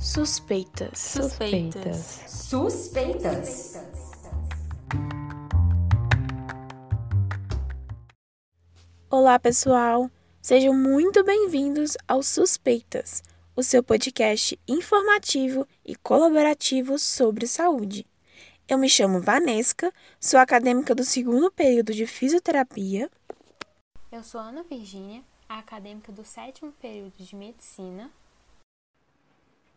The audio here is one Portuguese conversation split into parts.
Suspeitas. Suspeitas. Suspeitas. Olá, pessoal. Sejam muito bem-vindos ao Suspeitas, o seu podcast informativo e colaborativo sobre saúde. Eu me chamo Vanesca, sou acadêmica do segundo período de fisioterapia. Eu sou Ana Virgínia, acadêmica do sétimo período de medicina.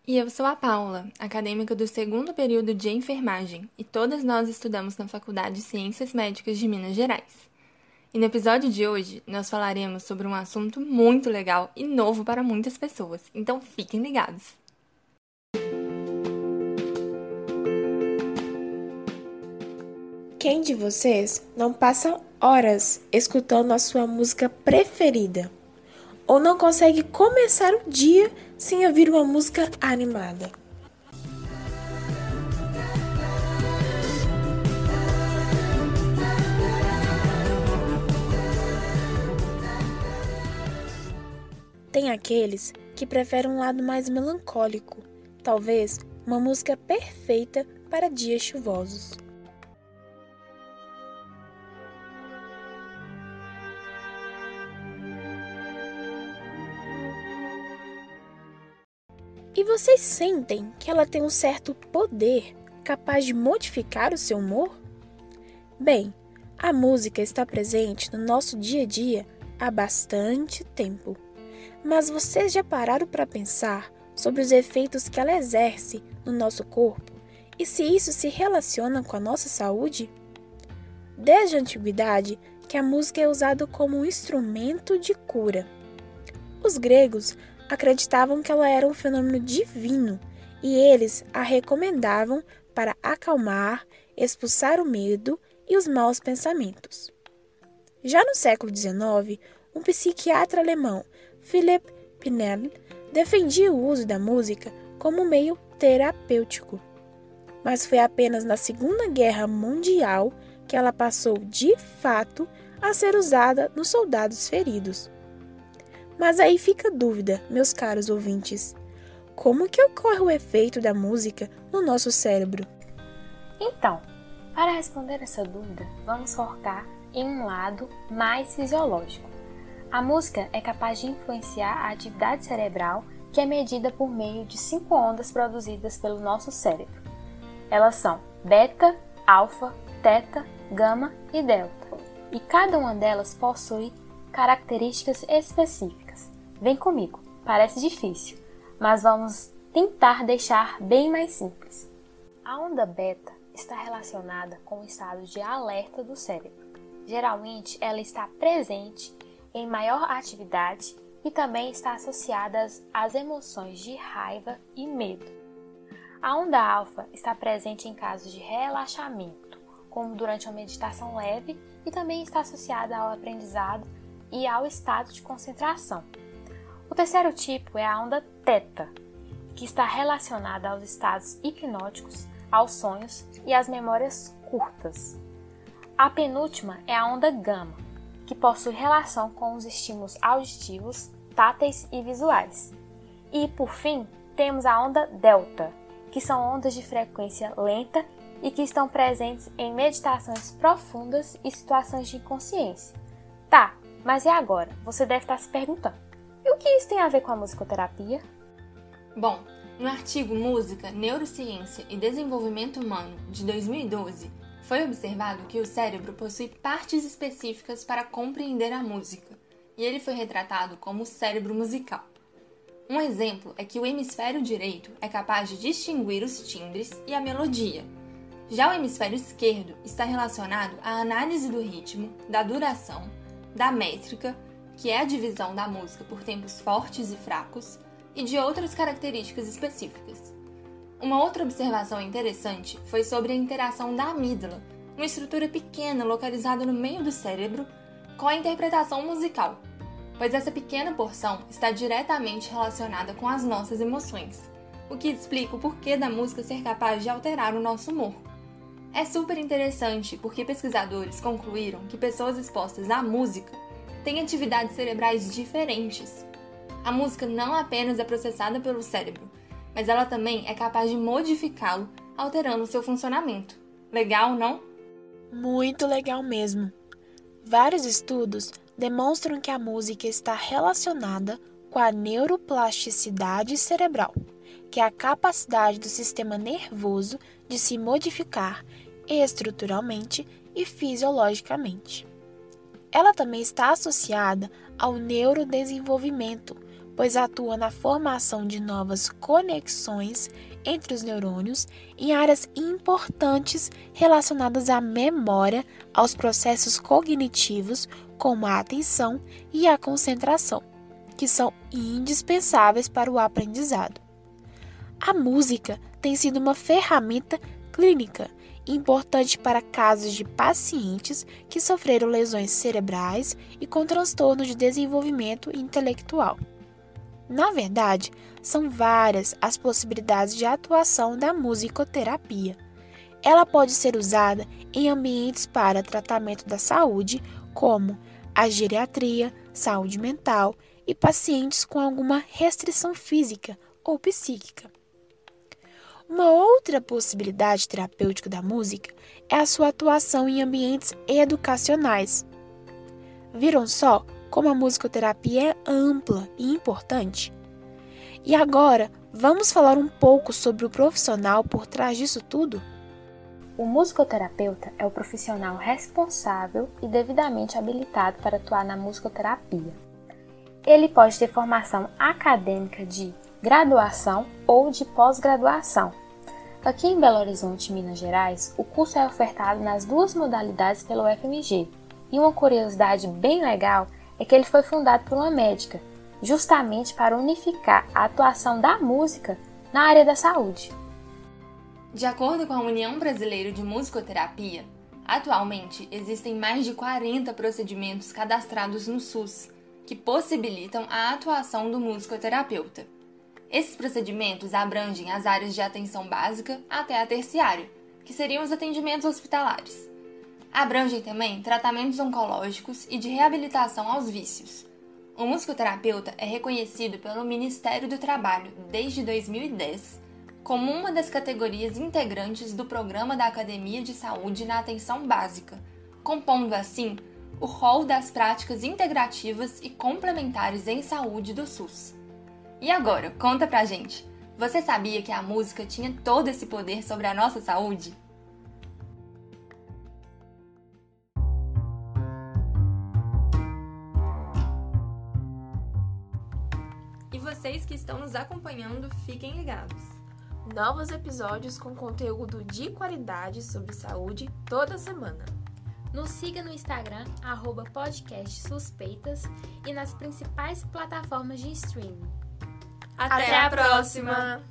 E eu sou a Paula, acadêmica do segundo período de enfermagem, e todas nós estudamos na Faculdade de Ciências Médicas de Minas Gerais. E no episódio de hoje, nós falaremos sobre um assunto muito legal e novo para muitas pessoas, então fiquem ligados! Quem de vocês não passa horas escutando a sua música preferida? Ou não consegue começar o dia sem ouvir uma música animada? Tem aqueles que preferem um lado mais melancólico, talvez uma música perfeita para dias chuvosos. E vocês sentem que ela tem um certo poder capaz de modificar o seu humor? Bem, a música está presente no nosso dia a dia há bastante tempo. Mas vocês já pararam para pensar sobre os efeitos que ela exerce no nosso corpo e se isso se relaciona com a nossa saúde? Desde a antiguidade que a música é usada como um instrumento de cura. Os gregos acreditavam que ela era um fenômeno divino e eles a recomendavam para acalmar, expulsar o medo e os maus pensamentos. Já no século XIX, um psiquiatra alemão, Philipp Pinel, defendia o uso da música como meio terapêutico. Mas foi apenas na Segunda Guerra Mundial que ela passou de fato a ser usada nos soldados feridos. Mas aí fica a dúvida, meus caros ouvintes. Como que ocorre o efeito da música no nosso cérebro? Então, para responder essa dúvida, vamos focar em um lado mais fisiológico. A música é capaz de influenciar a atividade cerebral que é medida por meio de cinco ondas produzidas pelo nosso cérebro. Elas são beta, alfa, teta, gama e delta, e cada uma delas possui características específicas. Vem comigo, parece difícil, mas vamos tentar deixar bem mais simples. A onda beta está relacionada com o estado de alerta do cérebro. Geralmente, ela está presente em maior atividade e também está associada às emoções de raiva e medo. A onda alfa está presente em casos de relaxamento, como durante uma meditação leve, e também está associada ao aprendizado e ao estado de concentração. O terceiro tipo é a onda teta, que está relacionada aos estados hipnóticos, aos sonhos e às memórias curtas. A penúltima é a onda gama, que possui relação com os estímulos auditivos, táteis e visuais. E, por fim, temos a onda delta, que são ondas de frequência lenta e que estão presentes em meditações profundas e situações de inconsciência. Tá, mas e agora? Você deve estar se perguntando: e o que isso tem a ver com a musicoterapia? Bom, no artigo Música, Neurociência e Desenvolvimento Humano de 2012, foi observado que o cérebro possui partes específicas para compreender a música, e ele foi retratado como o cérebro musical. Um exemplo é que o hemisfério direito é capaz de distinguir os timbres e a melodia. Já o hemisfério esquerdo está relacionado à análise do ritmo, da duração, da métrica, que é a divisão da música por tempos fortes e fracos, e de outras características específicas. Uma outra observação interessante foi sobre a interação da amígdala, uma estrutura pequena localizada no meio do cérebro, com a interpretação musical, pois essa pequena porção está diretamente relacionada com as nossas emoções, o que explica o porquê da música ser capaz de alterar o nosso humor. É super interessante porque pesquisadores concluíram que pessoas expostas à música têm atividades cerebrais diferentes. A música não apenas é processada pelo cérebro, mas ela também é capaz de modificá-lo, alterando seu funcionamento. Legal, não? Muito legal mesmo. Vários estudos demonstram que a música está relacionada com a neuroplasticidade cerebral, que é a capacidade do sistema nervoso de se modificar estruturalmente e fisiologicamente. Ela também está associada ao neurodesenvolvimento, pois atua na formação de novas conexões entre os neurônios em áreas importantes relacionadas à memória, aos processos cognitivos, como a atenção e a concentração, que são indispensáveis para o aprendizado. A música tem sido uma ferramenta clínica importante para casos de pacientes que sofreram lesões cerebrais e com transtorno de desenvolvimento intelectual. Na verdade, são várias as possibilidades de atuação da musicoterapia. Ela pode ser usada em ambientes para tratamento da saúde, como a geriatria, saúde mental e pacientes com alguma restrição física ou psíquica. Uma outra possibilidade terapêutica da música é a sua atuação em ambientes educacionais. Viram só como a musicoterapia é ampla e importante? E agora, vamos falar um pouco sobre o profissional por trás disso tudo? O musicoterapeuta é o profissional responsável e devidamente habilitado para atuar na musicoterapia. Ele pode ter formação acadêmica de graduação ou de pós-graduação. Aqui em Belo Horizonte, Minas Gerais, o curso é ofertado nas duas modalidades pelo FMG. E uma curiosidade bem legal é que ele foi fundado por uma médica, justamente para unificar a atuação da música na área da saúde. De acordo com a União Brasileira de Musicoterapia, atualmente existem mais de 40 procedimentos cadastrados no SUS que possibilitam a atuação do musicoterapeuta. Esses procedimentos abrangem as áreas de atenção básica até a terciária, que seriam os atendimentos hospitalares. Abrangem também tratamentos oncológicos e de reabilitação aos vícios. O musicoterapeuta é reconhecido pelo Ministério do Trabalho desde 2010 como uma das categorias integrantes do Programa da Academia de Saúde na Atenção Básica, compondo assim o rol das práticas integrativas e complementares em saúde do SUS. E agora, conta pra gente. Você sabia que a música tinha todo esse poder sobre a nossa saúde? E vocês que estão nos acompanhando, fiquem ligados. Novos episódios com conteúdo de qualidade sobre saúde toda semana. Nos siga no Instagram, arroba podcast suspeitas e nas principais plataformas de streaming. Até, Até a próxima. próxima.